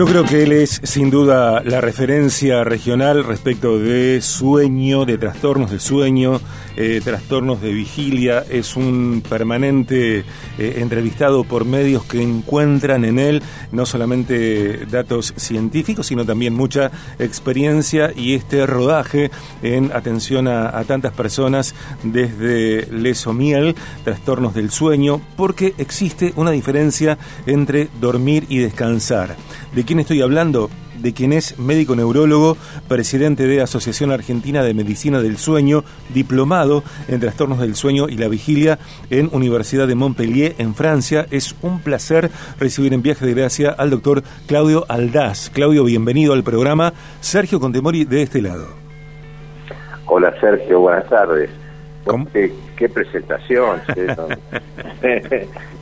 Yo creo que él es sin duda la referencia regional respecto de sueño, de trastornos de sueño, eh, trastornos de vigilia. Es un permanente eh, entrevistado por medios que encuentran en él no solamente datos científicos, sino también mucha experiencia y este rodaje en atención a, tantas personas desde lesomiel, trastornos del sueño, porque existe una diferencia entre dormir y descansar. ¿De quién estoy hablando? De quien es médico neurólogo, presidente de Asociación Argentina de Medicina del Sueño, diplomado en trastornos del sueño y la vigilia en Universidad de Montpellier, en Francia. Es un placer recibir en viaje de gracia al doctor Claudio Aldaz. Claudio, bienvenido al programa. Sergio Contemori de este lado. Hola Sergio, buenas tardes. Qué, qué, presentación.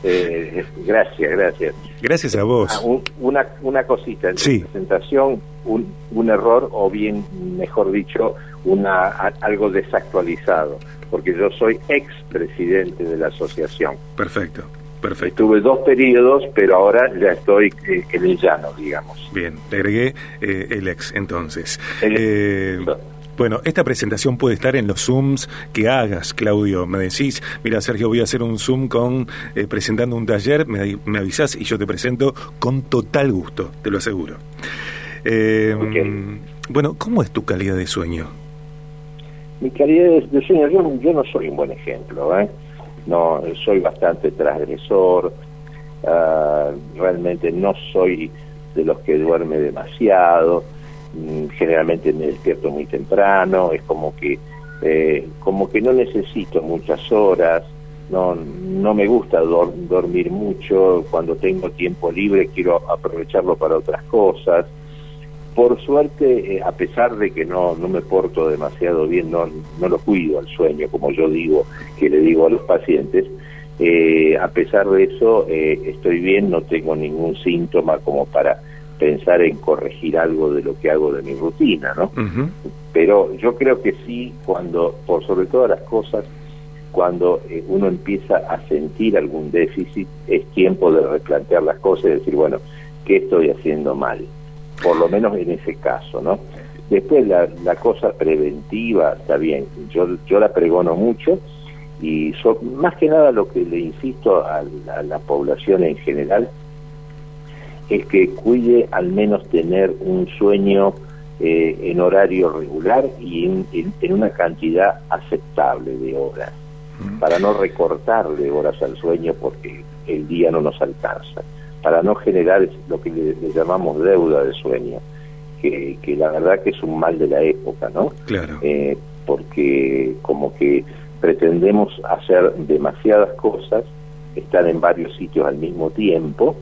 eh, gracias, gracias. Gracias a vos. Ah, un, una, una cosita, en Sí. presentación un, un error o bien, mejor dicho, una, a- algo desactualizado, porque yo soy expresidente de la asociación. Perfecto, perfecto. Tuve dos periodos, pero ahora ya estoy eh, en el llano, digamos. Bien, le agregué eh, el ex entonces. El- Eh, bueno, esta presentación puede estar en los Zooms que hagas, Claudio. Me decís, mira, Sergio, voy a hacer un Zoom con eh, presentando un taller, me, me avisás y yo te presento con total gusto, te lo aseguro. Eh, Bueno, ¿cómo es tu calidad de sueño? Mi calidad de, sueño, yo, yo no soy un buen ejemplo, ¿eh? No, soy bastante transgresor, ah, realmente no soy de los que duerme demasiado, generalmente me despierto muy temprano, es como que, eh, como que no necesito muchas horas, no, no me gusta dor- dormir mucho, cuando tengo tiempo libre quiero aprovecharlo para otras cosas, por suerte, eh, a pesar de que no, no me porto demasiado bien, no, no lo cuido al sueño, como yo digo, que le digo a los pacientes, eh, a pesar de eso, estoy bien, no tengo ningún síntoma como para pensar en corregir algo de lo que hago de mi rutina, ¿no? Pero yo creo que sí, cuando, por sobre todas las cosas, cuando eh, uno empieza a sentir algún déficit, es tiempo de replantear las cosas y decir, bueno, ¿qué estoy haciendo mal? Por lo menos en ese caso, ¿no? Después la, la cosa preventiva, está bien, yo, yo la pregono mucho y so- más que nada lo que le insisto a la, a la población en general es que cuide al menos tener un sueño eh, en horario regular y en, en- en una cantidad aceptable de horas, para no recortarle horas al sueño porque el día no nos alcanza, para no generar lo que le, le llamamos deuda de sueño, que, que la verdad que es un mal de la época, ¿no? Claro. Eh, porque como que pretendemos hacer demasiadas cosas, estar en varios sitios al mismo tiempo,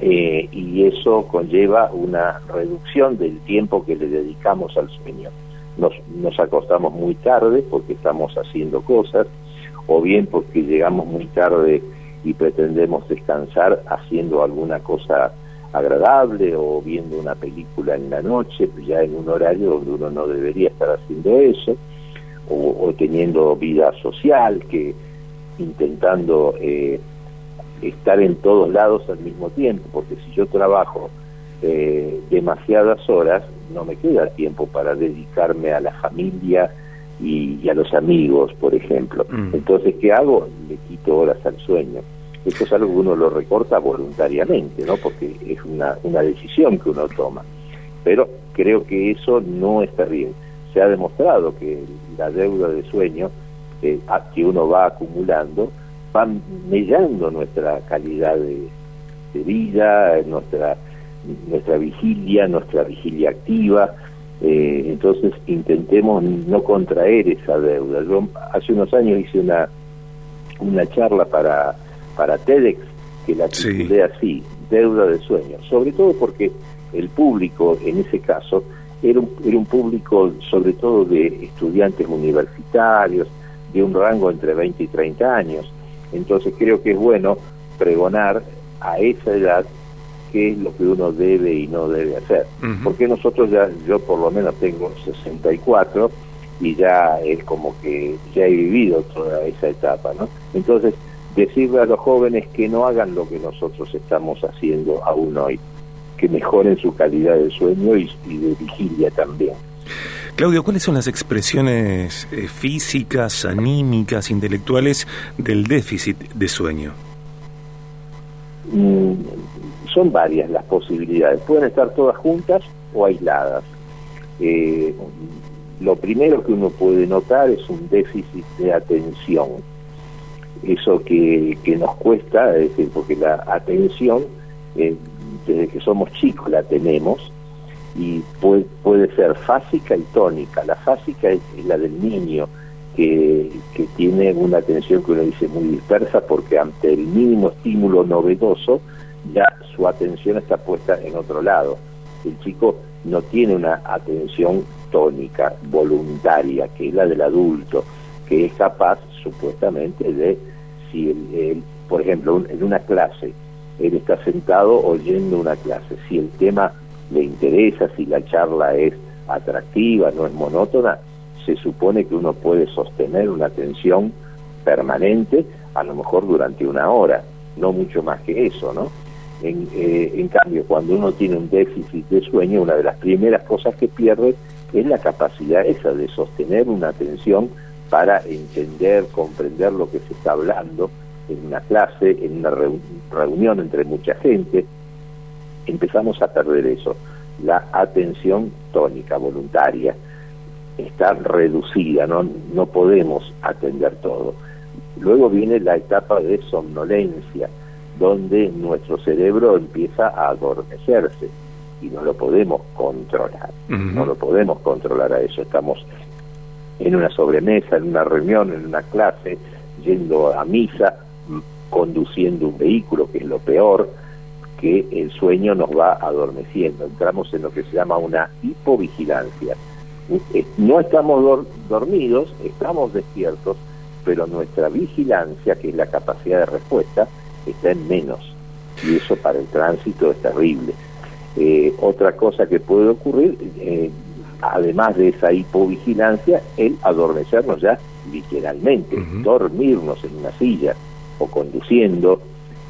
eh, y eso conlleva una reducción del tiempo que le dedicamos al sueño. Nos, acostamos muy tarde porque estamos haciendo cosas, o bien porque llegamos muy tarde y pretendemos descansar haciendo alguna cosa agradable o viendo una película en la noche, pues ya en un horario donde uno no debería estar haciendo eso, o, o teniendo vida social, que intentando eh, estar en todos lados al mismo tiempo, porque si yo trabajo eh, demasiadas horas, no me queda tiempo para dedicarme a la familia y, y a los amigos, por ejemplo. Mm. Entonces, ¿qué hago? Le quito horas al sueño. Esto es algo que uno lo recorta voluntariamente, ¿no? Porque es una, una decisión que uno toma. Pero creo que eso no está bien. Se ha demostrado que la deuda de sueño eh, que uno va acumulando va mellando nuestra calidad de, de vida, nuestra nuestra vigilia, nuestra vigilia activa. Eh, entonces intentemos no contraer esa deuda. Yo hace unos años hice una una charla para para TEDx que la Sí. titulé así, deuda de sueño, sobre todo porque el público en ese caso era un, era un público sobre todo de estudiantes universitarios, de un rango entre 20 y 30 años. Entonces creo que es bueno pregonar a esa edad qué es lo que uno debe y no debe hacer. Porque nosotros ya, yo por lo menos tengo 64 y ya es como que ya he vivido toda esa etapa, ¿no? Entonces, decirle a los jóvenes que no hagan lo que nosotros estamos haciendo aún hoy, que que mejoren su calidad de sueño y, de vigilia también. Claudio, ¿cuáles son las expresiones eh, físicas, anímicas, intelectuales del déficit de sueño? Mm, son varias las posibilidades. Pueden estar todas juntas o aisladas. Eh, lo primero que uno puede notar es un déficit de atención. Eso que, nos cuesta, es decir, porque la atención, eh, desde que somos chicos la tenemos, y puede, puede ser fásica y tónica. La fásica es, la del niño, que, que, tiene una atención que uno dice muy dispersa porque ante el mínimo estímulo novedoso ya su atención está puesta en otro lado. El chico no tiene una atención tónica, voluntaria, que es la del adulto, que es capaz supuestamente de, si él, por ejemplo, en una clase, él está sentado oyendo una clase, si el tema le interesa, si la charla es atractiva, no es monótona, se supone que uno puede sostener una atención permanente, a lo mejor durante una hora, no mucho más que eso, ¿no? En, eh, en cambio, cuando uno tiene un déficit de sueño, una de las primeras cosas que pierde es la capacidad esa de sostener una atención para entender, comprender lo que se está hablando en una clase, en una reunión entre mucha gente. Empezamos a perder eso. La atención tónica, voluntaria, está reducida, no, no podemos atender todo. Luego viene la etapa de somnolencia, donde nuestro cerebro empieza a adormecerse y no lo podemos controlar, no lo podemos controlar a eso. Estamos en una sobremesa, en una reunión, en una clase, yendo a misa, conduciendo un vehículo, que es lo peor, que el sueño nos va adormeciendo. Entramos en lo que se llama una hipovigilancia. Eh, no estamos dormidos, estamos despiertos, pero nuestra vigilancia, que es la capacidad de respuesta, está en menos. Y eso para el tránsito es terrible. Eh, otra cosa que puede ocurrir, eh, además de esa hipovigilancia, el adormecernos ya literalmente, dormirnos en una silla o conduciendo,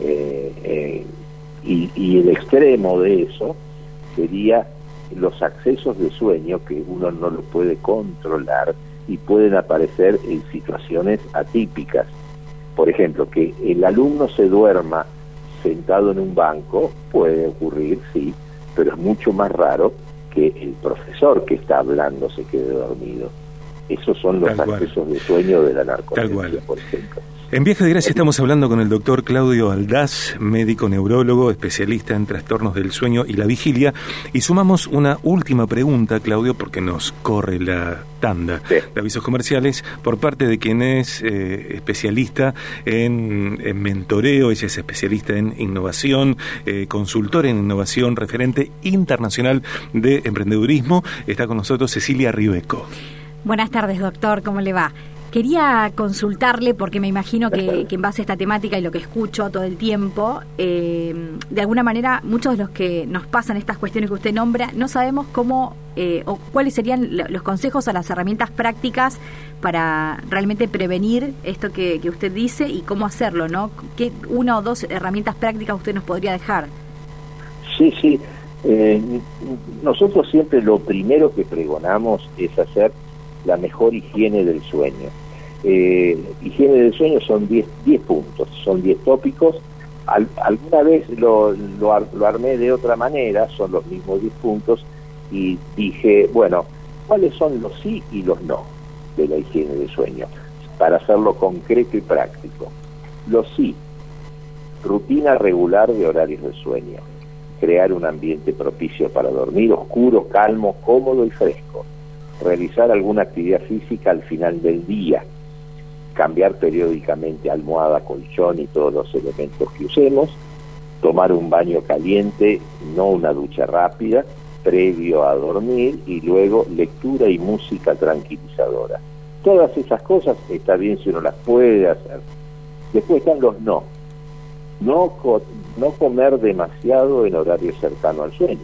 eh, y, y, el extremo de eso sería los accesos de sueño que uno no lo puede controlar y pueden aparecer en situaciones atípicas. Por ejemplo, que el alumno se duerma sentado en un banco, puede ocurrir, sí, pero es mucho más raro que el profesor que está hablando se quede dormido. Esos son los accesos de sueño de la narcolepsia, por ejemplo. En Viaje de Gracia estamos hablando con el doctor Claudio Aldaz, médico neurólogo, especialista en trastornos del sueño y la vigilia, y sumamos una última pregunta, Claudio, porque nos corre la tanda de avisos comerciales por parte de quien es eh, especialista en, mentoreo, ella es especialista en innovación, eh, consultor en innovación, referente internacional de emprendedurismo. Está con nosotros Cecilia Ribeco. Buenas tardes, doctor, ¿cómo le va? Quería consultarle, porque me imagino que, en base a esta temática y lo que escucho todo el tiempo, eh, de alguna manera muchos de los que nos pasan estas cuestiones que usted nombra, no sabemos cómo eh, o cuáles serían los consejos o las herramientas prácticas para realmente prevenir esto que, usted dice y cómo hacerlo, ¿no? ¿Qué una o dos herramientas prácticas usted nos podría dejar? Sí, sí. Eh, nosotros siempre lo primero que pregonamos es hacer la mejor higiene del sueño eh, higiene del sueño son 10 puntos, son 10 tópicos. alguna vez lo, lo, armé de otra manera, son los mismos 10 puntos, y dije, bueno, ¿cuáles son los sí y los no de la higiene del sueño? Para hacerlo concreto y práctico. Los sí, rutina regular de horarios de sueño, crear un ambiente propicio para dormir, oscuro, calmo, cómodo y fresco, realizar alguna actividad física al final del día, cambiar periódicamente almohada, colchón y todos los elementos que usemos, tomar un baño caliente, no una ducha rápida, previo a dormir y luego lectura y música tranquilizadora. Todas esas cosas está bien si uno las puede hacer. Después están los no. No, no comer demasiado en horario cercano al sueño.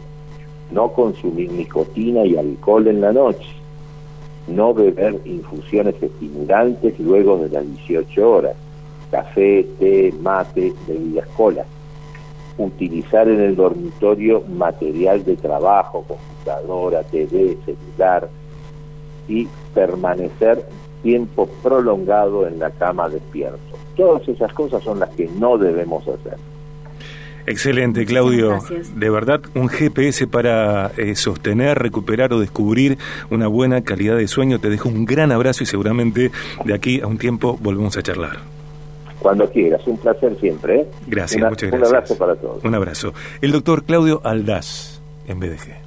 No consumir nicotina y alcohol en la noche no beber infusiones estimulantes luego de las 18 horas, café, té, mate, bebidas cola. utilizar en el dormitorio material de trabajo, computadora, TV, celular y permanecer tiempo prolongado en la cama despierto. Todas esas cosas son las que no debemos hacer. Excelente, Claudio. De verdad, un GPS para eh, sostener, recuperar o descubrir una buena calidad de sueño. Te dejo un gran abrazo y seguramente de aquí a un tiempo volvemos a charlar. Cuando quieras, un placer siempre. ¿eh? Gracias, muchas gracias. Un abrazo para todos. Un abrazo. El doctor Claudio Aldaz, en BDG.